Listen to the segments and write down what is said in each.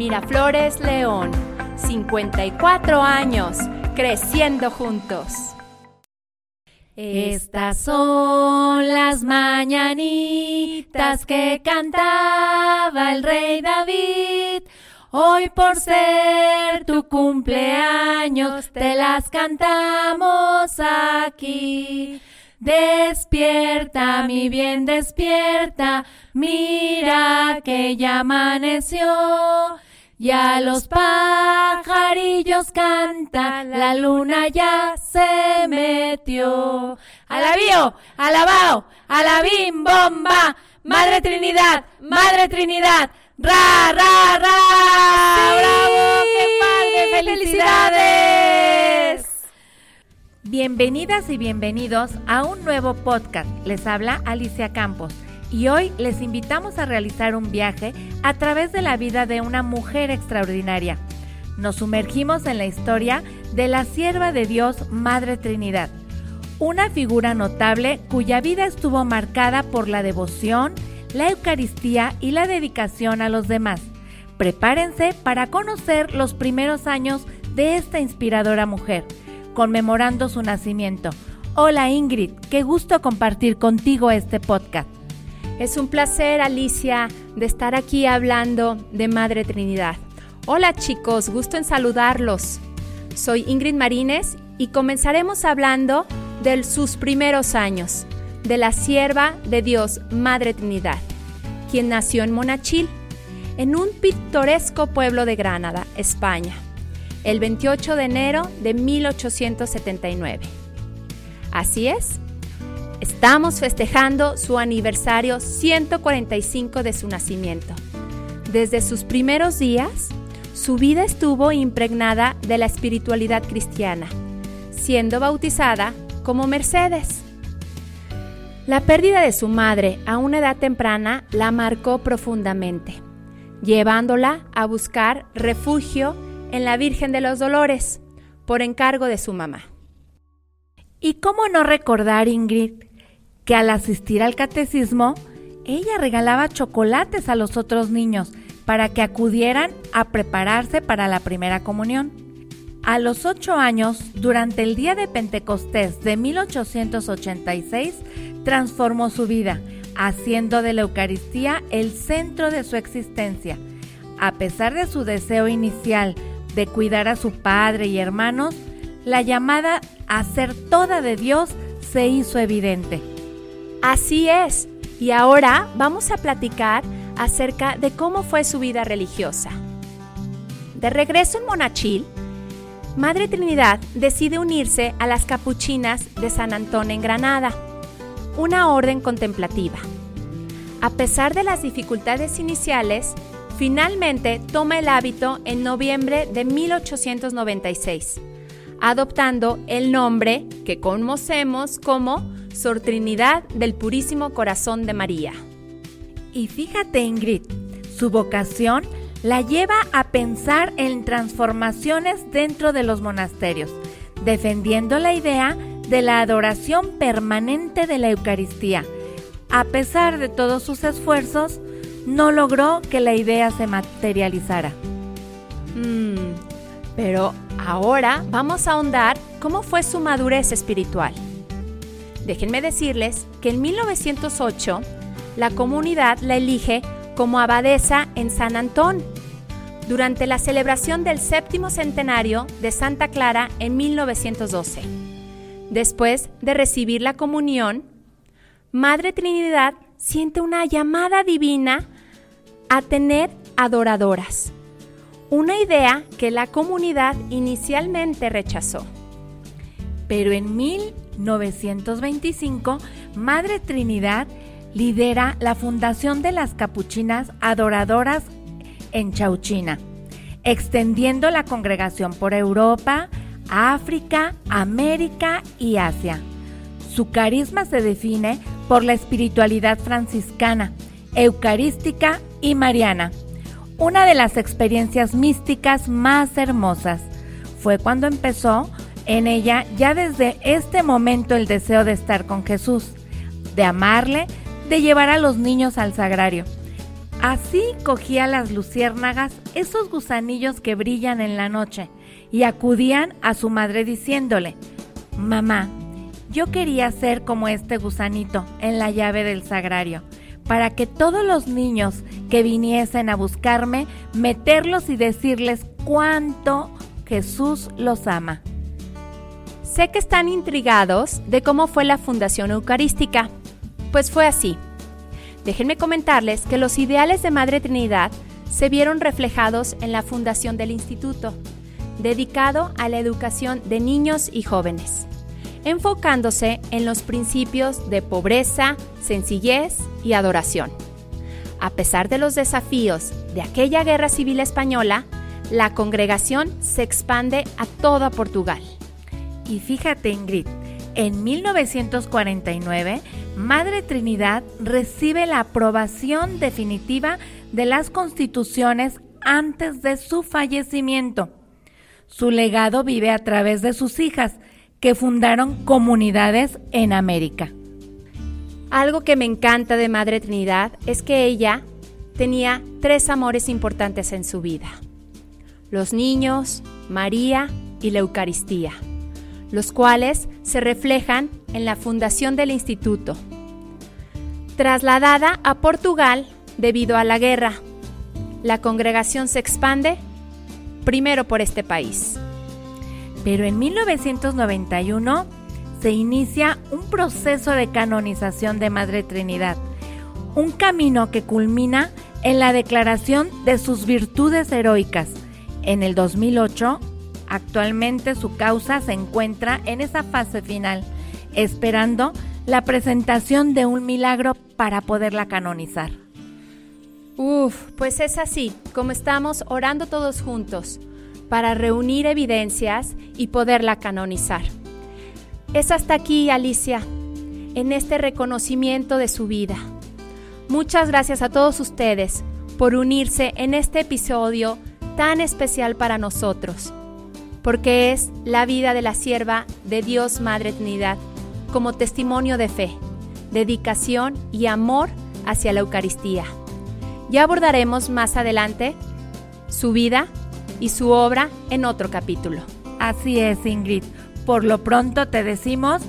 Miraflores León, 54 años, creciendo juntos. Estas son las mañanitas que cantaba el rey David. Hoy por ser tu cumpleaños te las cantamos aquí. Despierta, mi bien, despierta, mira que ya amaneció. Ya los pajarillos cantan, la luna ya se metió. Alabío, alabao, alabim, bomba, Madre Trinidad, Madre Trinidad, ra, ra, ra. ¡Bravo! ¡Qué padre! ¡Felicidades! Bienvenidas y bienvenidos a un nuevo podcast. Les habla Alicia Campos y hoy les invitamos a realizar un viaje a través de la vida de una mujer extraordinaria. Nos sumergimos en la historia de la sierva de Dios, Madre Trinidad, una figura notable cuya vida estuvo marcada por la devoción, la Eucaristía y la dedicación a los demás. Prepárense para conocer los primeros años de esta inspiradora mujer, conmemorando su nacimiento. Hola Ingrid, qué gusto compartir contigo este podcast. Es un placer, Alicia, de estar aquí hablando de Madre Trinidad. Hola chicos, gusto en saludarlos. Soy Ingrid Marínez y comenzaremos hablando de sus primeros años, de la sierva de Dios, Madre Trinidad, quien nació en Monachil, en un pintoresco pueblo de Granada, España, el 28 de enero de 1879. Así es, Estamos festejando su aniversario 145 de su nacimiento. Desde sus primeros días, su vida estuvo impregnada de la espiritualidad cristiana, siendo bautizada como Mercedes. La pérdida de su madre a una edad temprana la marcó profundamente, llevándola a buscar refugio en la Virgen de los Dolores por encargo de su mamá. ¿Y cómo no recordar, Ingrid, que al asistir al catecismo, ella regalaba chocolates a los otros niños para que acudieran a prepararse para la primera comunión. A los ocho años, durante el día de Pentecostés de 1886, transformó su vida, haciendo de la Eucaristía el centro de su existencia. A pesar de su deseo inicial de cuidar a su padre y hermanos, la llamada a ser toda de Dios se hizo evidente. Así es. Y ahora vamos a platicar acerca de cómo fue su vida religiosa. De regreso en Monachil, Madre Trinidad decide unirse a las capuchinas de San Antón en Granada, una orden contemplativa. A pesar de las dificultades iniciales, finalmente toma el hábito en noviembre de 1896, adoptando el nombre que conocemos como Sor Trinidad del Purísimo Corazón de María. Y fíjate Ingrid, su vocación la lleva a pensar en transformaciones dentro de los monasterios, defendiendo la idea de la adoración permanente de la Eucaristía. A pesar de todos sus esfuerzos, no logró que la idea se materializara. Mm, pero ahora vamos a ahondar cómo fue su madurez espiritual. Déjenme decirles que en 1908 la comunidad la elige como abadesa en San Antón durante la celebración del séptimo centenario de Santa Clara en 1912. Después de recibir la comunión, Madre Trinidad siente una llamada divina a tener adoradoras, una idea que la comunidad inicialmente rechazó. Pero en 1925, Madre Trinidad lidera la fundación de las capuchinas adoradoras en Chauchina, extendiendo la congregación por Europa, África, América y Asia. Su carisma se define por la espiritualidad franciscana, eucarística y mariana. Una de las experiencias místicas más hermosas fue cuando empezó en ella ya desde este momento el deseo de estar con Jesús, de amarle, de llevar a los niños al sagrario. Así cogía las luciérnagas, esos gusanillos que brillan en la noche, y acudían a su madre diciéndole, Mamá, yo quería ser como este gusanito en la llave del sagrario, para que todos los niños que viniesen a buscarme, meterlos y decirles cuánto Jesús los ama. Sé que están intrigados de cómo fue la Fundación Eucarística. Pues fue así. Déjenme comentarles que los ideales de Madre Trinidad se vieron reflejados en la fundación del instituto, dedicado a la educación de niños y jóvenes, enfocándose en los principios de pobreza, sencillez y adoración. A pesar de los desafíos de aquella guerra civil española, la congregación se expande a toda Portugal. Y fíjate Ingrid, en 1949, Madre Trinidad recibe la aprobación definitiva de las constituciones antes de su fallecimiento. Su legado vive a través de sus hijas, que fundaron comunidades en América. Algo que me encanta de Madre Trinidad es que ella tenía tres amores importantes en su vida. Los niños, María y la Eucaristía los cuales se reflejan en la fundación del instituto. Trasladada a Portugal debido a la guerra, la congregación se expande primero por este país. Pero en 1991 se inicia un proceso de canonización de Madre Trinidad, un camino que culmina en la declaración de sus virtudes heroicas. En el 2008 Actualmente su causa se encuentra en esa fase final, esperando la presentación de un milagro para poderla canonizar. Uf, pues es así, como estamos orando todos juntos para reunir evidencias y poderla canonizar. Es hasta aquí, Alicia, en este reconocimiento de su vida. Muchas gracias a todos ustedes por unirse en este episodio tan especial para nosotros porque es la vida de la sierva de Dios Madre Trinidad, como testimonio de fe, dedicación y amor hacia la Eucaristía. Ya abordaremos más adelante su vida y su obra en otro capítulo. Así es, Ingrid. Por lo pronto te decimos,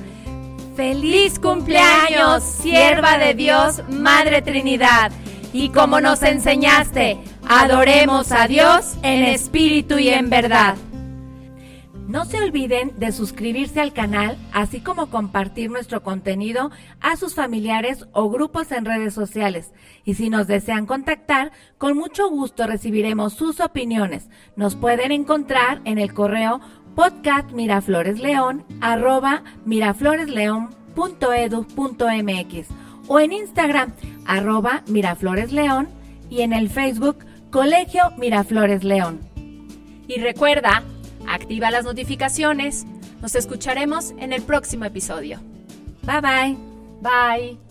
feliz cumpleaños, sierva de Dios, Madre Trinidad. Y como nos enseñaste, adoremos a Dios en espíritu y en verdad. No se olviden de suscribirse al canal, así como compartir nuestro contenido a sus familiares o grupos en redes sociales. Y si nos desean contactar, con mucho gusto recibiremos sus opiniones. Nos pueden encontrar en el correo podcastmirafloresleón arroba mirafloresleón.edu.mx o en Instagram arroba mirafloresleón y en el Facebook Colegio Miraflores León. Y recuerda, activa las notificaciones. Nos escucharemos en el próximo episodio. Bye bye. Bye.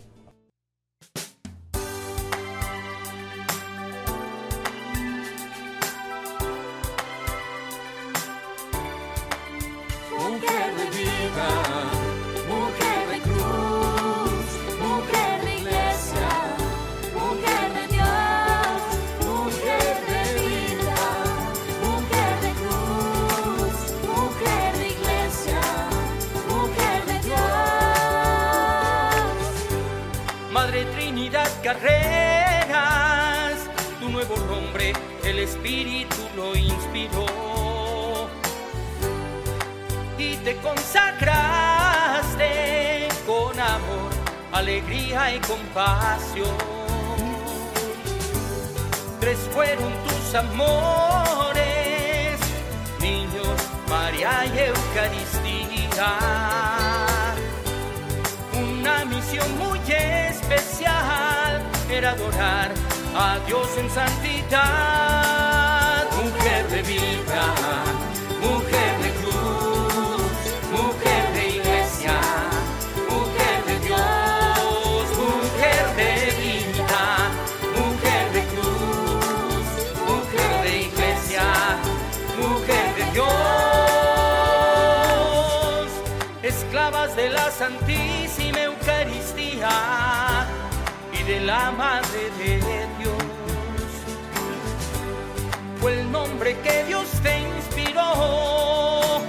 Carreras, tu nuevo nombre, el Espíritu lo inspiró. Te consagraste con amor, alegría y compasión. Tres fueron tus amores, niños, María y Eucaristía. Una misión muy especial adorar a Dios en santidad. Santísima Eucaristía y de la Madre de Dios. Fue el nombre que Dios te inspiró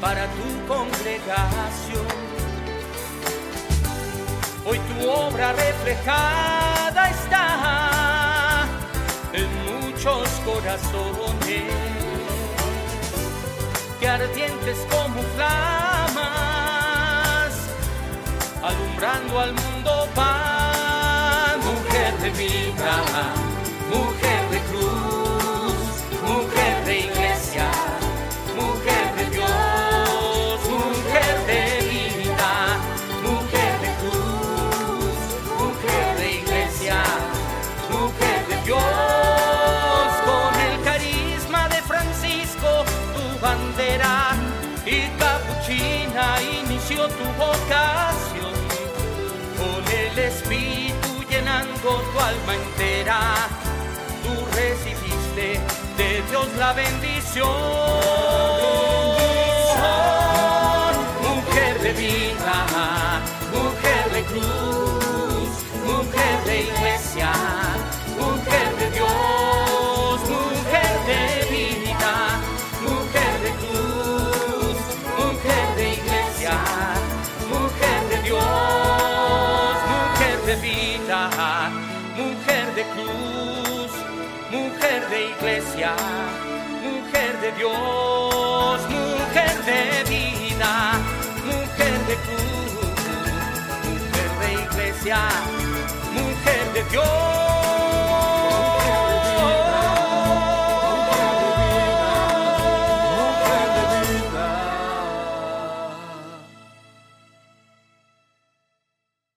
para tu congregación. Hoy tu obra reflejada está en muchos corazones que ardientes como flamas alumbrando al mundo pan, mujer de vida, mujer de cruz, mujer de iglesia, mujer de Dios, mujer de vida, mujer de cruz, mujer de iglesia, mujer de Dios, con el carisma de Francisco, tu bandera y capuchina inició tu vocación, llenando tu alma entera, tú recibiste de Dios la bendición, mujer de vida, mujer de cruz, de iglesia, mujer de Dios, mujer de vida, mujer de cruz, mujer de iglesia, mujer de Dios.